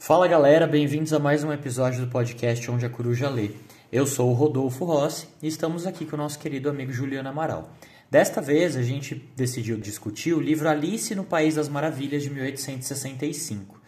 Fala galera, bem-vindos a mais um episódio do podcast Onde a Coruja Lê. Eu sou o Rodolfo Rossi e estamos aqui com o nosso querido amigo Juliano Amaral. Desta vez a gente decidiu discutir o livro Alice no País das Maravilhas de 1865.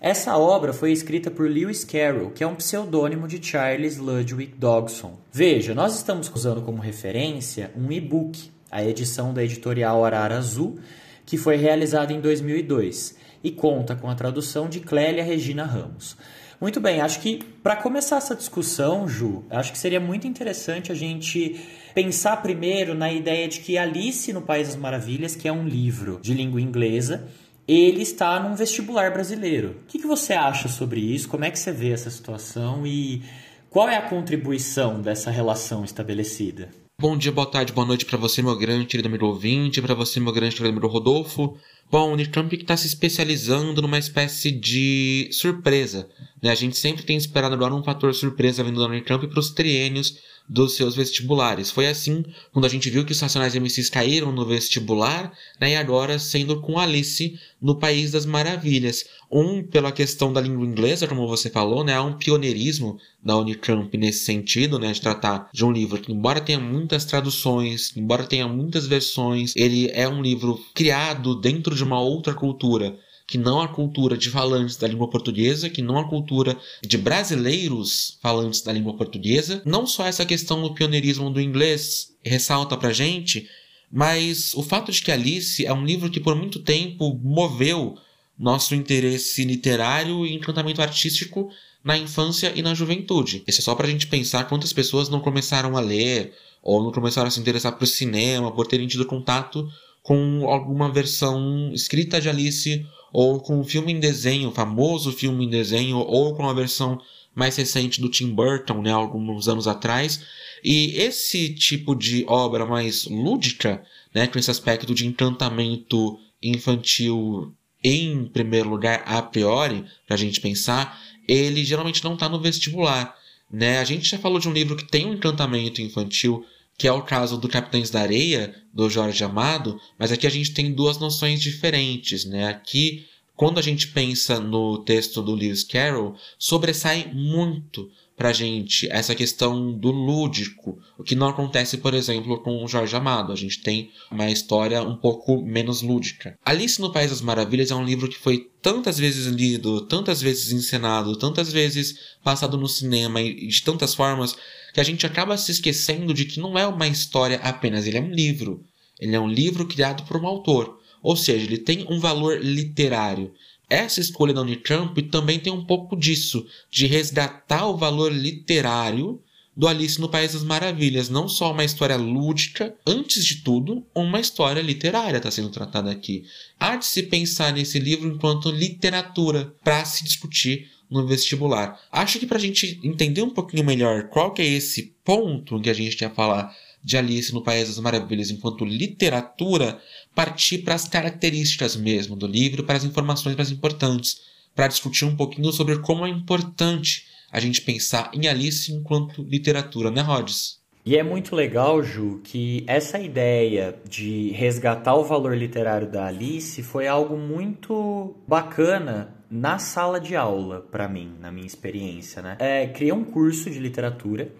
Essa obra foi escrita por Lewis Carroll, que é um pseudônimo de Charles Ludwig Dodgson. Veja, nós estamos usando como referência um e-book, a edição da editorial Arara Azul, que foi realizada em 2002 e conta com a tradução de Clélia Regina Ramos. Muito bem, acho que para começar essa discussão, Ju, acho que seria muito interessante a gente pensar primeiro na ideia de que Alice no País das Maravilhas, que é um livro de língua inglesa, ele está num vestibular brasileiro. O que, que você acha sobre isso? Como é que você vê essa situação e qual é a contribuição dessa relação estabelecida? Bom dia, boa tarde, boa noite para você, meu grande querido amigo ouvinte, para você, meu grande querido amigo Rodolfo. Bom, o Unicamp está se especializando numa espécie de surpresa. Né? A gente sempre tem esperado agora um fator surpresa vindo da Unicamp para os triênios dos seus vestibulares. Foi assim quando a gente viu que os Racionais MCs caíram no vestibular, né, e agora sendo com Alice no País das Maravilhas. Um, pela questão da língua inglesa, como você falou, né, há um pioneirismo da Unicamp nesse sentido, né, de tratar de um livro que, embora tenha muitas traduções, embora tenha muitas versões, ele é um livro criado dentro de uma outra cultura que não a cultura de falantes da língua portuguesa, que não a cultura de brasileiros falantes da língua portuguesa. Não só essa questão do pioneirismo do inglês ressalta pra gente, mas o fato de que Alice é um livro que por muito tempo moveu nosso interesse literário e encantamento artístico na infância e na juventude. Isso é só pra gente pensar quantas pessoas não começaram a ler ou não começaram a se interessar por cinema por terem tido contato com alguma versão escrita de Alice ou com o filme em desenho, o famoso filme em desenho, ou com a versão mais recente do Tim Burton, né, alguns anos atrás. E esse tipo de obra mais lúdica, né, com esse aspecto de encantamento infantil em primeiro lugar, a priori, para a gente pensar, ele geralmente não está no vestibular. Né? A gente já falou de um livro que tem um encantamento infantil que é o caso do Capitães da Areia, do Jorge Amado, mas aqui a gente tem duas noções diferentes, né? Aqui, quando a gente pensa no texto do Lewis Carroll, sobressai muito pra gente essa questão do lúdico, o que não acontece, por exemplo, com o Jorge Amado. A gente tem uma história um pouco menos lúdica. Alice no País das Maravilhas é um livro que foi tantas vezes lido, tantas vezes encenado, tantas vezes passado no cinema e de tantas formas que a gente acaba se esquecendo de que não é uma história apenas, ele é um livro. Ele é um livro criado por um autor. Ou seja, ele tem um valor literário. Essa escolha da Unicamp também tem um pouco disso, de resgatar o valor literário do Alice no País das Maravilhas. Não só uma história lúdica, antes de tudo, uma história literária está sendo tratada aqui. Há de se pensar nesse livro enquanto literatura para se discutir no vestibular. Acho que para a gente entender um pouquinho melhor qual que é esse ponto que a gente quer falar de Alice no País das Maravilhas enquanto literatura, partir para as características mesmo do livro, para as informações mais importantes, para discutir um pouquinho sobre como é importante a gente pensar em Alice enquanto literatura, né, Rhodes? E é muito legal, Ju, que essa ideia de resgatar o valor literário da Alice foi algo muito bacana na sala de aula, para mim, na minha experiência, né? É, criei um curso de literatura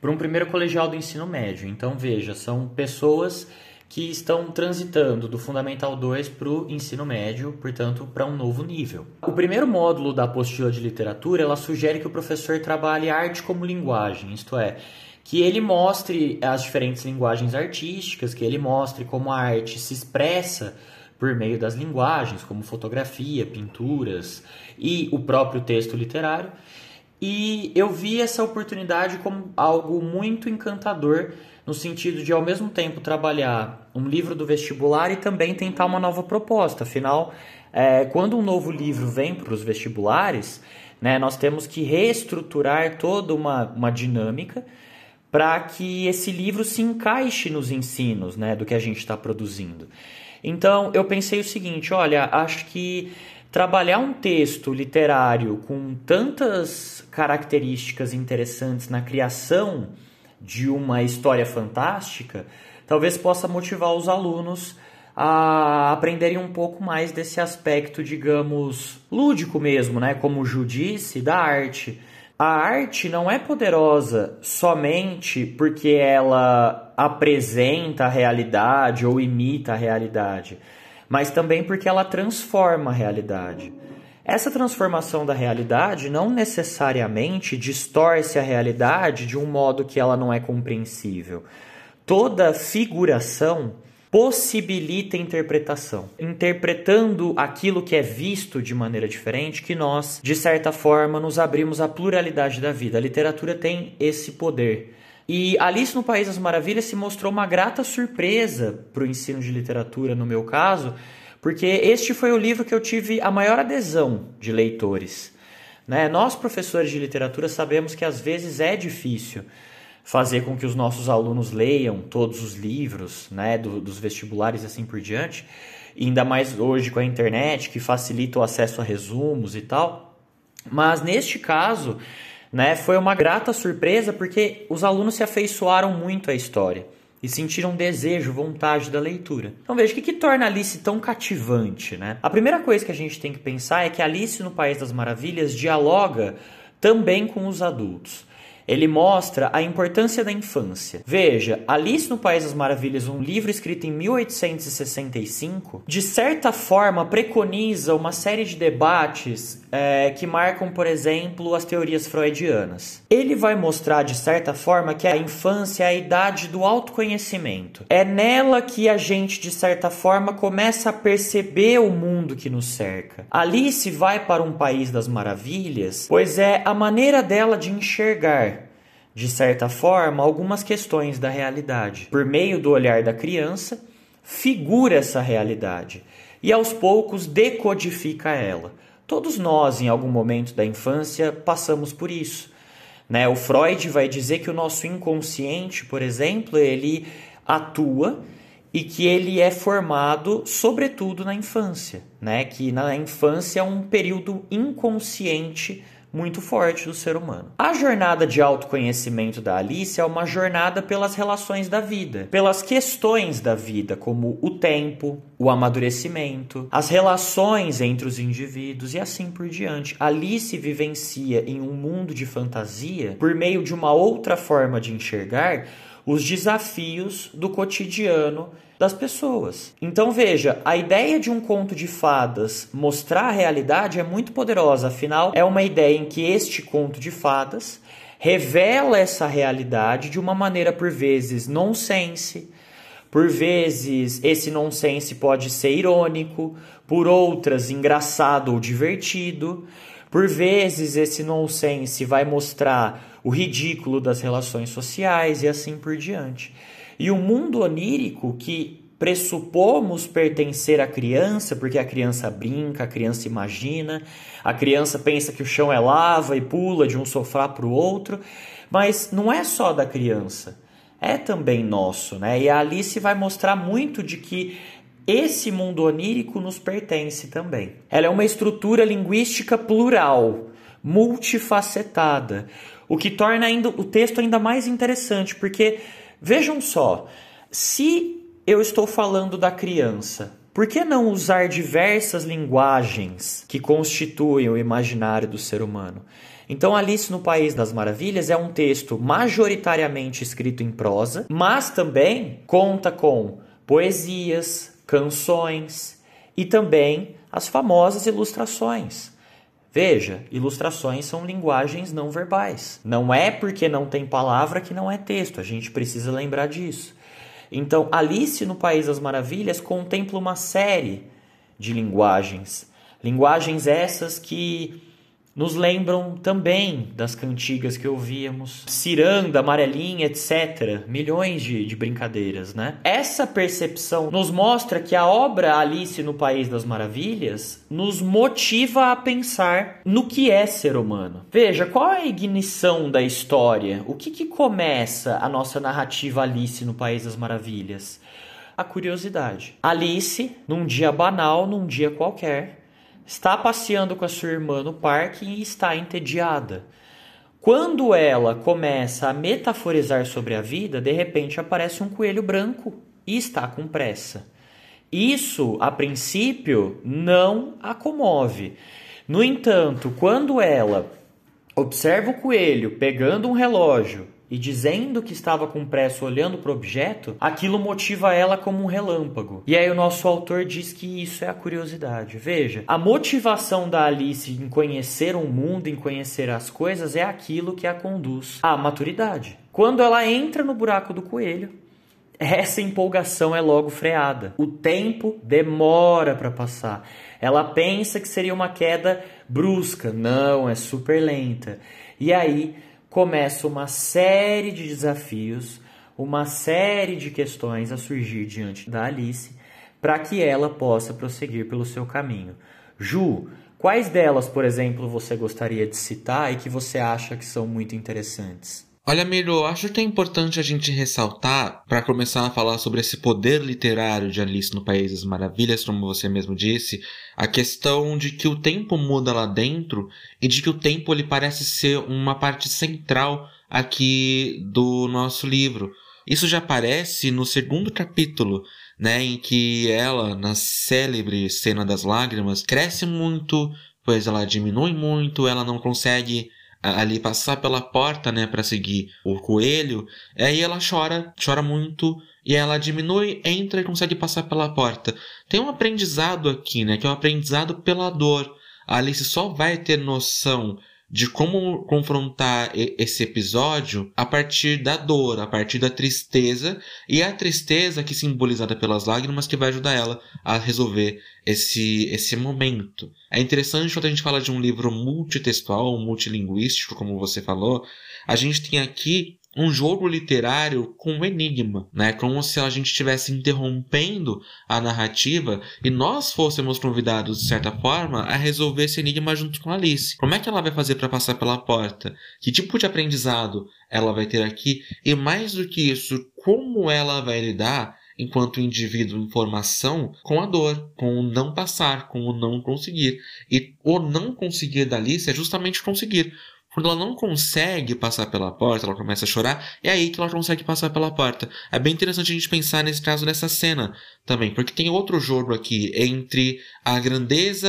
para um primeiro colegial do ensino médio. Então, veja, são pessoas que estão transitando do Fundamental 2 para o ensino médio, portanto, para um novo nível. O primeiro módulo da apostila de literatura, ela sugere que o professor trabalhe arte como linguagem, isto é, que ele mostre as diferentes linguagens artísticas, que ele mostre como a arte se expressa por meio das linguagens, como fotografia, pinturas e o próprio texto literário. E eu vi essa oportunidade como algo muito encantador, no sentido de, ao mesmo tempo, trabalhar um livro do vestibular e também tentar uma nova proposta. Afinal, é, quando um novo livro vem para os vestibulares, né, nós temos que reestruturar toda uma, uma dinâmica para que esse livro se encaixe nos ensinos né, do que a gente está produzindo. Então eu pensei o seguinte: olha, acho que trabalhar um texto literário com tantas características interessantes na criação de uma história fantástica talvez possa motivar os alunos a aprenderem um pouco mais desse aspecto, digamos, lúdico mesmo, né? Como o Ju disse, da arte. A arte não é poderosa somente porque ela apresenta a realidade ou imita a realidade, mas também porque ela transforma a realidade. Essa transformação da realidade não necessariamente distorce a realidade de um modo que ela não é compreensível. Toda figuração possibilita interpretação, interpretando aquilo que é visto de maneira diferente, que nós, de certa forma, nos abrimos à pluralidade da vida. A literatura tem esse poder. E Alice no País das Maravilhas se mostrou uma grata surpresa para o ensino de literatura, no meu caso, porque este foi o livro que eu tive a maior adesão de leitores. Né? Nós, professores de literatura, sabemos que às vezes é difícil fazer com que os nossos alunos leiam todos os livros né, do, dos vestibulares e assim por diante, e ainda mais hoje com a internet, que facilita o acesso a resumos e tal. Mas neste caso, né, foi uma grata surpresa porque os alunos se afeiçoaram muito à história e sentiram desejo, vontade da leitura. Então veja o que, que torna Alice tão cativante, né? A primeira coisa que a gente tem que pensar é que Alice no País das Maravilhas dialoga também com os adultos. Ele mostra a importância da infância. Veja, Alice no País das Maravilhas, um livro escrito em 1865, de certa forma preconiza uma série de debates é, que marcam, por exemplo, as teorias freudianas. Ele vai mostrar, de certa forma, que a infância é a idade do autoconhecimento. É nela que a gente, de certa forma, começa a perceber o mundo que nos cerca. Alice vai para um país das maravilhas, pois é a maneira dela de enxergar de certa forma, algumas questões da realidade. Por meio do olhar da criança, figura essa realidade e aos poucos decodifica ela. Todos nós, em algum momento da infância, passamos por isso. Né? O Freud vai dizer que o nosso inconsciente, por exemplo, ele atua e que ele é formado sobretudo na infância, né? Que na infância é um período inconsciente muito forte do ser humano. A jornada de autoconhecimento da Alice é uma jornada pelas relações da vida, pelas questões da vida, como o tempo, o amadurecimento, as relações entre os indivíduos e assim por diante. Alice vivencia em um mundo de fantasia por meio de uma outra forma de enxergar os desafios do cotidiano das pessoas. Então veja, a ideia de um conto de fadas mostrar a realidade é muito poderosa, afinal, é uma ideia em que este conto de fadas revela essa realidade de uma maneira por vezes nonsense, por vezes esse nonsense pode ser irônico, por outras engraçado ou divertido. Por vezes esse nonsense vai mostrar o ridículo das relações sociais e assim por diante. E o mundo onírico que pressupomos pertencer à criança, porque a criança brinca, a criança imagina, a criança pensa que o chão é lava e pula de um sofá para o outro, mas não é só da criança, é também nosso, né? E a Alice vai mostrar muito de que esse mundo onírico nos pertence também. Ela é uma estrutura linguística plural, multifacetada, o que torna ainda o texto ainda mais interessante, porque Vejam só, se eu estou falando da criança, por que não usar diversas linguagens que constituem o imaginário do ser humano? Então, Alice no País das Maravilhas é um texto majoritariamente escrito em prosa, mas também conta com poesias, canções e também as famosas ilustrações. Veja, ilustrações são linguagens não verbais. Não é porque não tem palavra que não é texto, a gente precisa lembrar disso. Então, Alice no País das Maravilhas contempla uma série de linguagens. Linguagens essas que nos lembram também das cantigas que ouvíamos, ciranda, amarelinha, etc. Milhões de, de brincadeiras, né? Essa percepção nos mostra que a obra Alice no País das Maravilhas nos motiva a pensar no que é ser humano. Veja, qual é a ignição da história? O que, que começa a nossa narrativa Alice no País das Maravilhas? A curiosidade. Alice, num dia banal, num dia qualquer, está passeando com a sua irmã no parque e está entediada. Quando ela começa a metaforizar sobre a vida, de repente aparece um coelho branco e está com pressa. Isso, a princípio, não a comove. No entanto, quando ela observa o coelho pegando um relógio e dizendo que estava com pressa olhando para o objeto, aquilo motiva ela como um relâmpago. E aí o nosso autor diz que isso é a curiosidade. Veja, a motivação da Alice em conhecer o mundo, em conhecer as coisas, é aquilo que a conduz à maturidade. Quando ela entra no buraco do coelho, essa empolgação é logo freada. O tempo demora para passar. Ela pensa que seria uma queda brusca, não, é super lenta. E aí começa uma série de desafios, uma série de questões a surgir diante da Alice para que ela possa prosseguir pelo seu caminho. Ju, quais delas, por exemplo, você gostaria de citar e que você acha que são muito interessantes? Olha, Miro, acho que é importante a gente ressaltar, para começar a falar sobre esse poder literário de Alice no País das Maravilhas, como você mesmo disse, a questão de que o tempo muda lá dentro e de que o tempo ele parece ser uma parte central aqui do nosso livro. Isso já aparece no segundo capítulo, né, em que ela, na célebre cena das lágrimas, cresce muito, pois ela diminui muito, ela não consegue ali passar pela porta, né, para seguir o coelho. Aí ela chora, chora muito e ela diminui, entra e consegue passar pela porta. Tem um aprendizado aqui, né, que é um aprendizado pela dor. A Alice só vai ter noção de como confrontar esse episódio a partir da dor, a partir da tristeza, e é a tristeza que simbolizada pelas lágrimas que vai ajudar ela a resolver esse, esse momento. É interessante quando a gente fala de um livro multitextual, multilinguístico, como você falou, a gente tem aqui um jogo literário com um enigma, né? Como se a gente estivesse interrompendo a narrativa e nós fôssemos convidados, de certa forma, a resolver esse enigma junto com Alice. Como é que ela vai fazer para passar pela porta? Que tipo de aprendizado ela vai ter aqui? E mais do que isso, como ela vai lidar enquanto indivíduo em formação com a dor, com o não passar, com o não conseguir. E o não conseguir da Alice é justamente conseguir. Quando ela não consegue passar pela porta, ela começa a chorar, é aí que ela consegue passar pela porta. É bem interessante a gente pensar nesse caso dessa cena também, porque tem outro jogo aqui entre a grandeza,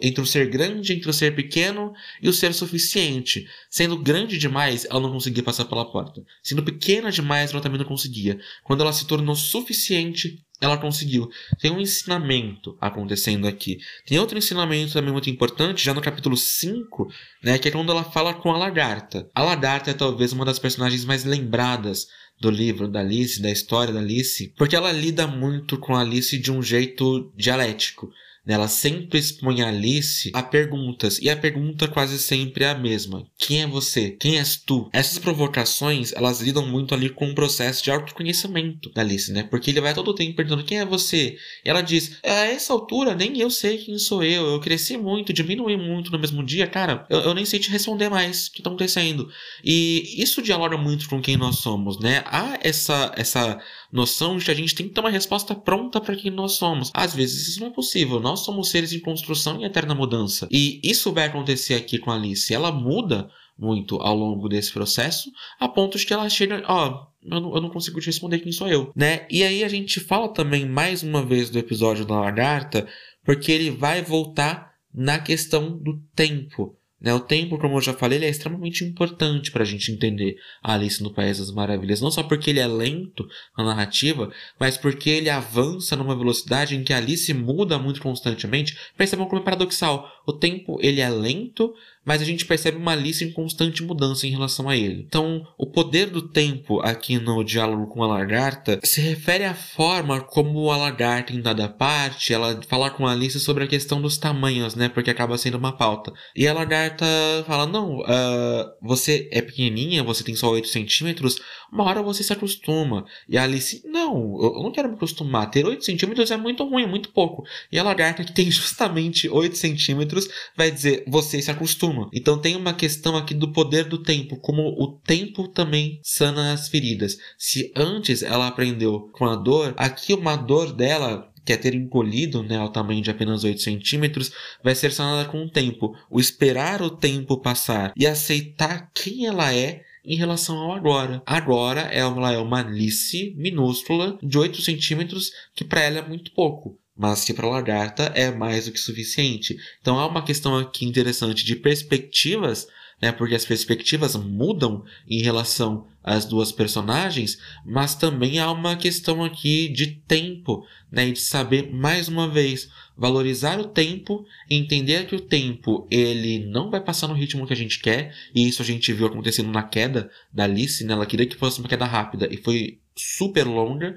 entre o ser grande, entre o ser pequeno e o ser suficiente. Sendo grande demais, ela não conseguia passar pela porta. Sendo pequena demais, ela também não conseguia. Quando ela se tornou suficiente, ela conseguiu. Tem um ensinamento acontecendo aqui. Tem outro ensinamento também muito importante, já no capítulo 5, né, que é quando ela fala com a lagarta. A lagarta é talvez uma das personagens mais lembradas do livro da Alice, da história da Alice, porque ela lida muito com a Alice de um jeito dialético. Ela sempre expõe a Alice a perguntas, e a pergunta quase sempre é a mesma. Quem é você? Quem és tu? Essas provocações, elas lidam muito ali com o processo de autoconhecimento da Alice, né? Porque ele vai todo o tempo perguntando quem é você? E ela diz, a essa altura nem eu sei quem sou eu, eu cresci muito, diminui muito no mesmo dia, cara, eu, eu nem sei te responder mais o que está acontecendo. E isso dialoga muito com quem nós somos, né? Há essa, essa noção de que a gente tem que ter uma resposta pronta para quem nós somos. Às vezes isso não é possível. Nós somos seres em construção e eterna mudança. E isso vai acontecer aqui com Alice. Ela muda muito ao longo desse processo, a ponto de que ela chega, ó, eu não, eu não consigo te responder quem sou eu, né? E aí a gente fala também mais uma vez do episódio da lagarta, porque ele vai voltar na questão do tempo. Né, o tempo, como eu já falei, ele é extremamente importante para a gente entender a Alice no País das Maravilhas. Não só porque ele é lento na narrativa, mas porque ele avança numa velocidade em que Alice muda muito constantemente. Percebam como é paradoxal. O tempo ele é lento, mas a gente percebe uma Alice em constante mudança em relação a ele. Então, o poder do tempo aqui no diálogo com a lagarta se refere à forma como a lagarta, em dada parte, ela fala com a Alice sobre a questão dos tamanhos, né? Porque acaba sendo uma pauta. E a lagarta fala: Não, uh, você é pequenininha, você tem só 8 centímetros, uma hora você se acostuma. E a Alice: Não, eu não quero me acostumar. Ter 8 centímetros é muito ruim, é muito pouco. E a lagarta, que tem justamente 8 centímetros, vai dizer: Você se acostuma. Então tem uma questão aqui do poder do tempo, como o tempo também sana as feridas. Se antes ela aprendeu com a dor, aqui uma dor dela que é ter encolhido né, ao tamanho de apenas 8 centímetros, vai ser sanada com o tempo. O esperar o tempo passar e aceitar quem ela é em relação ao agora. Agora ela é uma Alice minúscula de 8 centímetros, que para ela é muito pouco mas que para a lagarta é mais do que suficiente. Então há uma questão aqui interessante de perspectivas, né, porque as perspectivas mudam em relação às duas personagens, mas também há uma questão aqui de tempo, né, de saber mais uma vez valorizar o tempo, entender que o tempo ele não vai passar no ritmo que a gente quer, e isso a gente viu acontecendo na queda da Alice, né, ela queria que fosse uma queda rápida e foi super longa,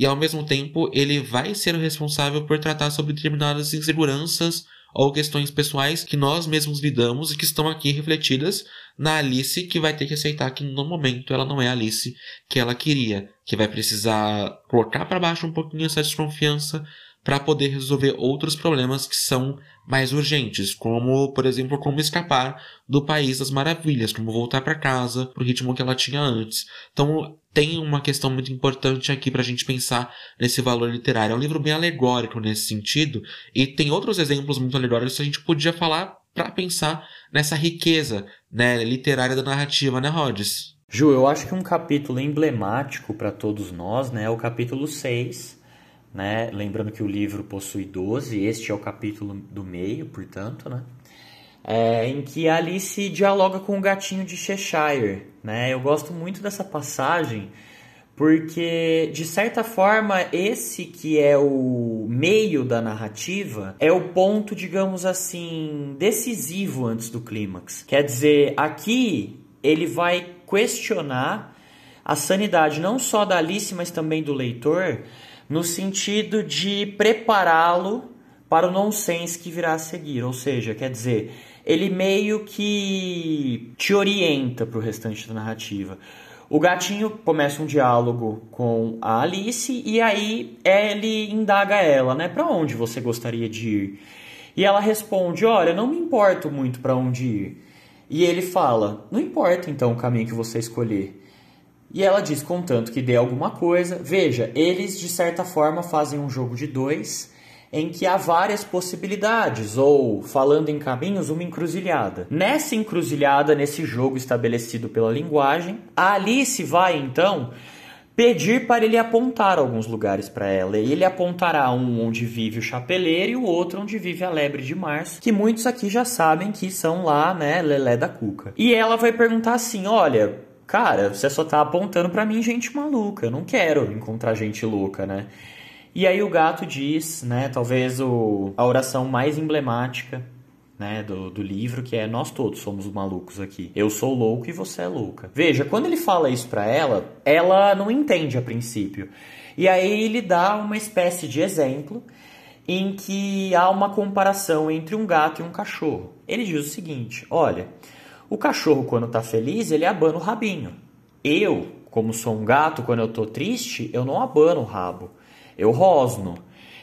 e ao mesmo tempo ele vai ser o responsável por tratar sobre determinadas inseguranças ou questões pessoais que nós mesmos lidamos e que estão aqui refletidas na Alice, que vai ter que aceitar que no momento ela não é a Alice que ela queria, que vai precisar colocar para baixo um pouquinho essa desconfiança para poder resolver outros problemas que são mais urgentes, como, por exemplo, como escapar do país das maravilhas, como voltar para casa, pro ritmo que ela tinha antes. Então, tem uma questão muito importante aqui para a gente pensar nesse valor literário. É um livro bem alegórico nesse sentido, e tem outros exemplos muito alegóricos que a gente podia falar para pensar nessa riqueza né, literária da narrativa, né, Rhodes? Ju, eu acho que um capítulo emblemático para todos nós né, é o capítulo 6, né? Lembrando que o livro possui 12, este é o capítulo do meio, portanto, né? É, em que Alice dialoga com o gatinho de Cheshire, né? Eu gosto muito dessa passagem porque de certa forma esse que é o meio da narrativa é o ponto, digamos assim, decisivo antes do clímax. Quer dizer, aqui ele vai questionar a sanidade não só da Alice, mas também do leitor no sentido de prepará-lo para o nonsense que virá a seguir. Ou seja, quer dizer, ele meio que te orienta para o restante da narrativa. O gatinho começa um diálogo com a Alice e aí ele indaga ela, né? Para onde você gostaria de ir? E ela responde: Olha, não me importo muito para onde ir. E ele fala: Não importa então o caminho que você escolher. E ela diz, contanto que dê alguma coisa. Veja, eles de certa forma fazem um jogo de dois em que há várias possibilidades, ou, falando em caminhos, uma encruzilhada. Nessa encruzilhada, nesse jogo estabelecido pela linguagem, a Alice vai então pedir para ele apontar alguns lugares para ela. E ele apontará um onde vive o chapeleiro e o outro onde vive a lebre de março, que muitos aqui já sabem que são lá, né, Lelé da Cuca. E ela vai perguntar assim: olha cara, você só tá apontando para mim gente maluca, eu não quero encontrar gente louca, né? E aí o gato diz, né, talvez o, a oração mais emblemática né, do, do livro, que é nós todos somos malucos aqui. Eu sou louco e você é louca. Veja, quando ele fala isso para ela, ela não entende a princípio. E aí ele dá uma espécie de exemplo em que há uma comparação entre um gato e um cachorro. Ele diz o seguinte: olha, o cachorro, quando está feliz, ele abana o rabinho. Eu, como sou um gato, quando eu estou triste, eu não abano o rabo. Eu rosno.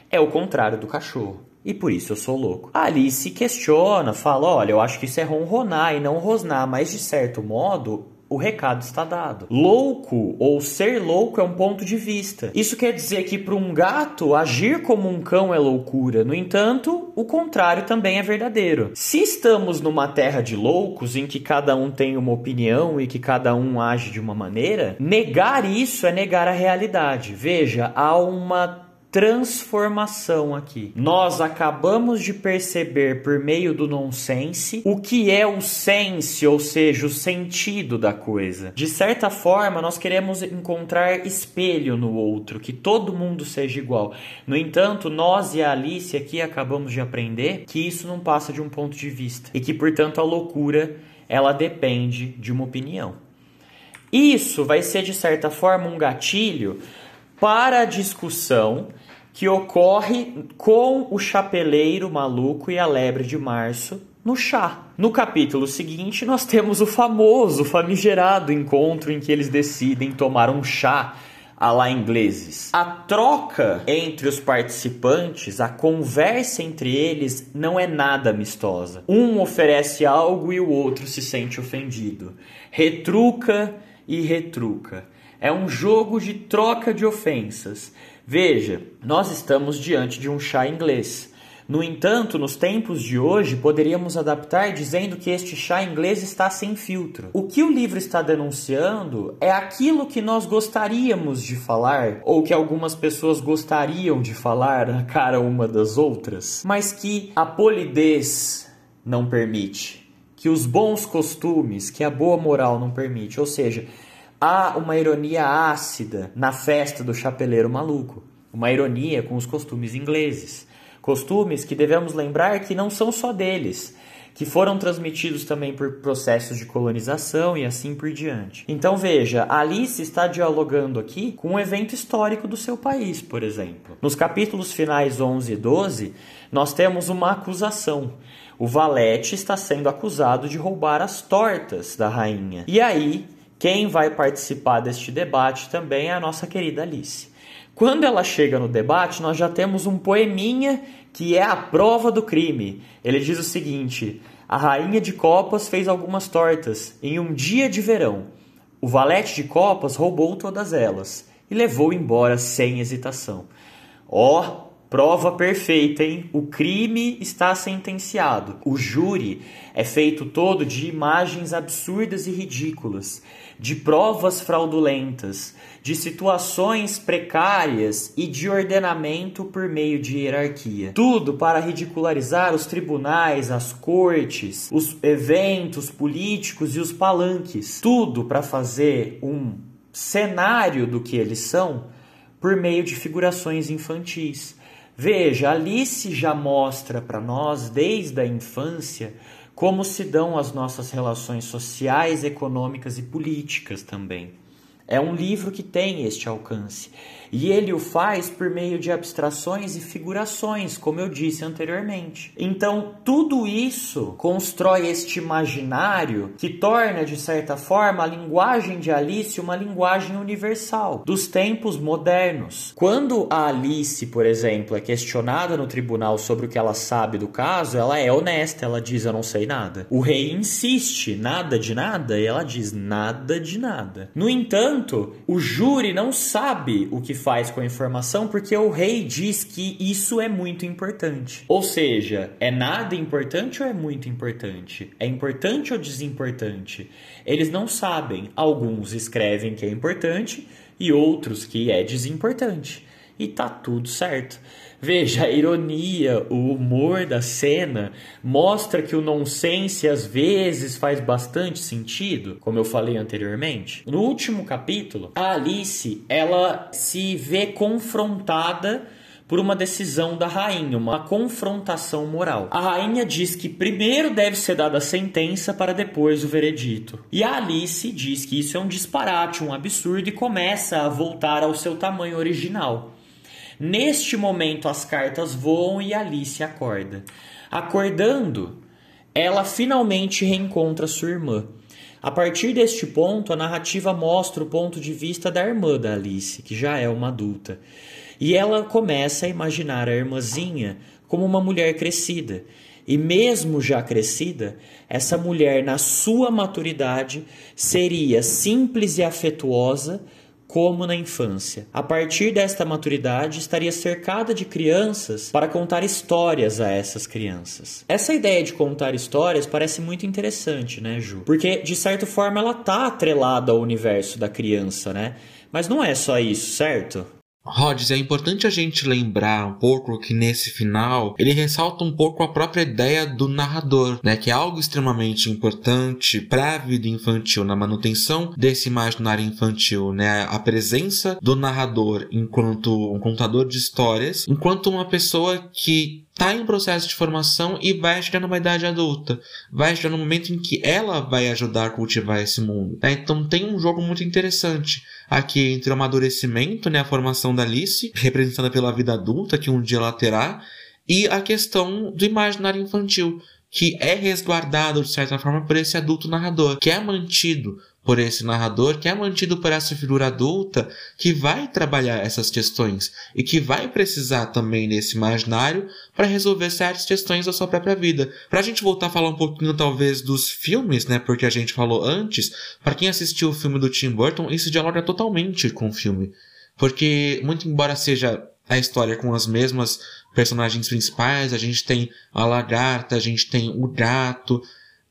É o contrário do cachorro. E por isso eu sou louco. Alice questiona, fala: olha, eu acho que isso é ronronar e não rosnar, mas de certo modo o recado está dado. Louco ou ser louco é um ponto de vista. Isso quer dizer que para um gato agir como um cão é loucura. No entanto, o contrário também é verdadeiro. Se estamos numa terra de loucos em que cada um tem uma opinião e que cada um age de uma maneira, negar isso é negar a realidade. Veja, há uma transformação aqui. Nós acabamos de perceber por meio do nonsense o que é o sense, ou seja, o sentido da coisa. De certa forma, nós queremos encontrar espelho no outro, que todo mundo seja igual. No entanto, nós e a Alice aqui acabamos de aprender que isso não passa de um ponto de vista e que, portanto, a loucura ela depende de uma opinião. Isso vai ser de certa forma um gatilho para a discussão que ocorre com o chapeleiro maluco e a lebre de março no chá. No capítulo seguinte, nós temos o famoso, famigerado encontro em que eles decidem tomar um chá a lá ingleses. A troca entre os participantes, a conversa entre eles não é nada amistosa. Um oferece algo e o outro se sente ofendido. Retruca e retruca. É um jogo de troca de ofensas. Veja, nós estamos diante de um chá inglês. No entanto, nos tempos de hoje, poderíamos adaptar dizendo que este chá inglês está sem filtro. O que o livro está denunciando é aquilo que nós gostaríamos de falar, ou que algumas pessoas gostariam de falar na cara uma das outras, mas que a polidez não permite, que os bons costumes, que a boa moral não permite. Ou seja, há uma ironia ácida na festa do chapeleiro maluco, uma ironia com os costumes ingleses. Costumes que devemos lembrar que não são só deles, que foram transmitidos também por processos de colonização e assim por diante. Então veja, Alice está dialogando aqui com um evento histórico do seu país, por exemplo. Nos capítulos finais 11 e 12, nós temos uma acusação. O valete está sendo acusado de roubar as tortas da rainha. E aí, quem vai participar deste debate também é a nossa querida Alice. Quando ela chega no debate, nós já temos um poeminha que é a prova do crime. Ele diz o seguinte: A rainha de copas fez algumas tortas em um dia de verão. O valete de copas roubou todas elas e levou embora sem hesitação. Ó, oh, prova perfeita, hein? O crime está sentenciado. O júri é feito todo de imagens absurdas e ridículas, de provas fraudulentas, de situações precárias e de ordenamento por meio de hierarquia. Tudo para ridicularizar os tribunais, as cortes, os eventos políticos e os palanques. Tudo para fazer um cenário do que eles são por meio de figurações infantis. Veja, Alice já mostra para nós desde a infância como se dão as nossas relações sociais, econômicas e políticas também. É um livro que tem este alcance. E ele o faz por meio de abstrações e figurações, como eu disse anteriormente. Então, tudo isso constrói este imaginário que torna, de certa forma, a linguagem de Alice uma linguagem universal dos tempos modernos. Quando a Alice, por exemplo, é questionada no tribunal sobre o que ela sabe do caso, ela é honesta, ela diz: Eu não sei nada. O rei insiste: Nada de nada, e ela diz: Nada de nada. No entanto, o júri não sabe o que faz com a informação porque o rei diz que isso é muito importante. Ou seja, é nada importante ou é muito importante? É importante ou desimportante? Eles não sabem. Alguns escrevem que é importante e outros que é desimportante. E tá tudo certo. Veja, a ironia, o humor da cena mostra que o nonsense às vezes faz bastante sentido, como eu falei anteriormente. No último capítulo, a Alice, ela se vê confrontada por uma decisão da rainha, uma confrontação moral. A rainha diz que primeiro deve ser dada a sentença para depois o veredito. E a Alice diz que isso é um disparate, um absurdo e começa a voltar ao seu tamanho original. Neste momento, as cartas voam e Alice acorda. Acordando, ela finalmente reencontra sua irmã. A partir deste ponto, a narrativa mostra o ponto de vista da irmã da Alice, que já é uma adulta. E ela começa a imaginar a irmãzinha como uma mulher crescida. E mesmo já crescida, essa mulher, na sua maturidade, seria simples e afetuosa, como na infância. A partir desta maturidade, estaria cercada de crianças para contar histórias a essas crianças. Essa ideia de contar histórias parece muito interessante, né, Ju? Porque, de certa forma, ela tá atrelada ao universo da criança, né? Mas não é só isso, certo? Rhodes, é importante a gente lembrar um pouco que nesse final ele ressalta um pouco a própria ideia do narrador, né, que é algo extremamente importante para a vida infantil, na manutenção desse imaginário infantil, né, a presença do narrador enquanto um contador de histórias, enquanto uma pessoa que está em processo de formação e vai chegar numa idade adulta. Vai chegar no momento em que ela vai ajudar a cultivar esse mundo. Né? Então tem um jogo muito interessante aqui entre o amadurecimento, né, a formação da Alice, representada pela vida adulta que um dia ela terá, e a questão do imaginário infantil, que é resguardado de certa forma por esse adulto narrador, que é mantido por esse narrador, que é mantido por essa figura adulta que vai trabalhar essas questões e que vai precisar também nesse imaginário para resolver certas questões da sua própria vida. Para a gente voltar a falar um pouquinho talvez dos filmes, né, porque a gente falou antes, para quem assistiu o filme do Tim Burton, isso dialoga totalmente com o filme. Porque, muito embora seja a história com as mesmas personagens principais, a gente tem a lagarta, a gente tem o gato,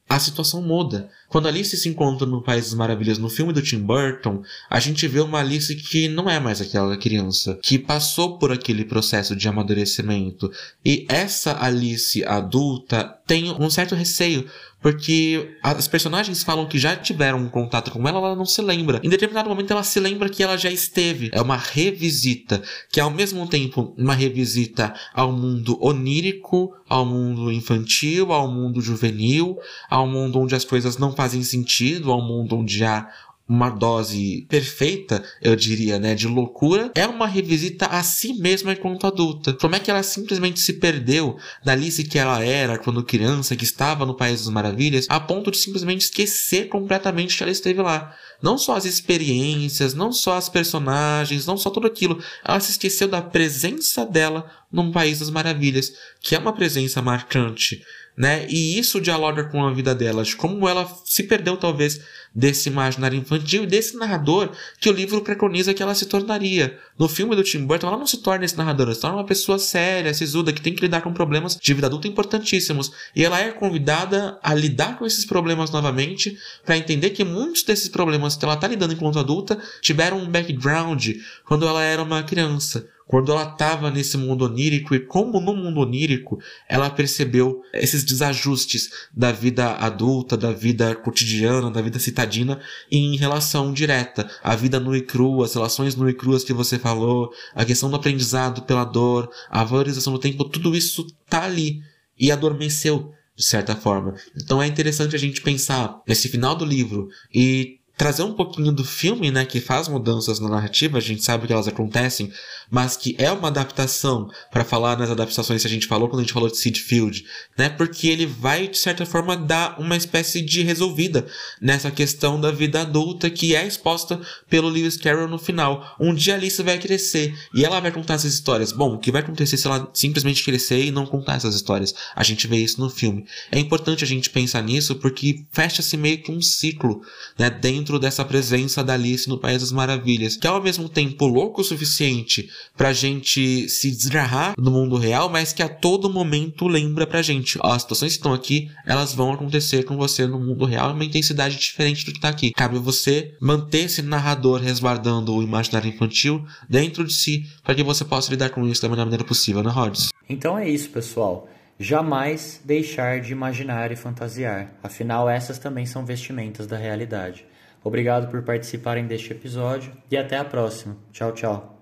a situação muda. Quando Alice se encontra no País das Maravilhas no filme do Tim Burton, a gente vê uma Alice que não é mais aquela criança, que passou por aquele processo de amadurecimento. E essa Alice adulta tem um certo receio, porque as personagens falam que já tiveram um contato com ela, ela não se lembra. Em determinado momento ela se lembra que ela já esteve. É uma revisita, que é ao mesmo tempo uma revisita ao mundo onírico, ao mundo infantil, ao mundo juvenil, ao mundo onde as coisas não fazem sentido, ao mundo onde há uma dose perfeita, eu diria, né, de loucura, é uma revisita a si mesma enquanto adulta. Como é que ela simplesmente se perdeu da Alice que ela era quando criança, que estava no País das Maravilhas, a ponto de simplesmente esquecer completamente que ela esteve lá. Não só as experiências, não só as personagens, não só tudo aquilo. Ela se esqueceu da presença dela no País das Maravilhas, que é uma presença marcante né? E isso dialoga com a vida delas, como ela se perdeu talvez desse imaginário infantil e desse narrador que o livro preconiza que ela se tornaria. No filme do Tim Burton, ela não se torna esse narrador, ela se torna uma pessoa séria, sisuda, que tem que lidar com problemas de vida adulta importantíssimos. E ela é convidada a lidar com esses problemas novamente, para entender que muitos desses problemas que ela está lidando enquanto adulta tiveram um background quando ela era uma criança quando ela estava nesse mundo onírico e como no mundo onírico ela percebeu esses desajustes da vida adulta, da vida cotidiana, da vida citadina em relação direta, a vida nua e crua, as relações nua e cruas que você falou, a questão do aprendizado pela dor, a valorização do tempo, tudo isso tá ali e adormeceu de certa forma. Então é interessante a gente pensar nesse final do livro e trazer um pouquinho do filme, né, que faz mudanças na narrativa, a gente sabe que elas acontecem, mas que é uma adaptação para falar nas adaptações que a gente falou quando a gente falou de Seed Field, né? Porque ele vai de certa forma dar uma espécie de resolvida nessa questão da vida adulta que é exposta pelo Lewis Carroll no final. Um dia Alice vai crescer e ela vai contar essas histórias. Bom, o que vai acontecer se ela simplesmente crescer e não contar essas histórias? A gente vê isso no filme. É importante a gente pensar nisso porque fecha-se meio que um ciclo, né, dentro dessa presença da Alice no País das Maravilhas, que é ao mesmo tempo louco o suficiente pra gente se desgarrar no mundo real, mas que a todo momento lembra pra gente. Ó, as situações que estão aqui, elas vão acontecer com você no mundo real em uma intensidade diferente do que tá aqui. Cabe você manter esse narrador resguardando o imaginário infantil dentro de si, para que você possa lidar com isso da melhor maneira possível, né, Rhodes? Então é isso, pessoal. Jamais deixar de imaginar e fantasiar. Afinal, essas também são vestimentas da realidade. Obrigado por participarem deste episódio e até a próxima. Tchau, tchau.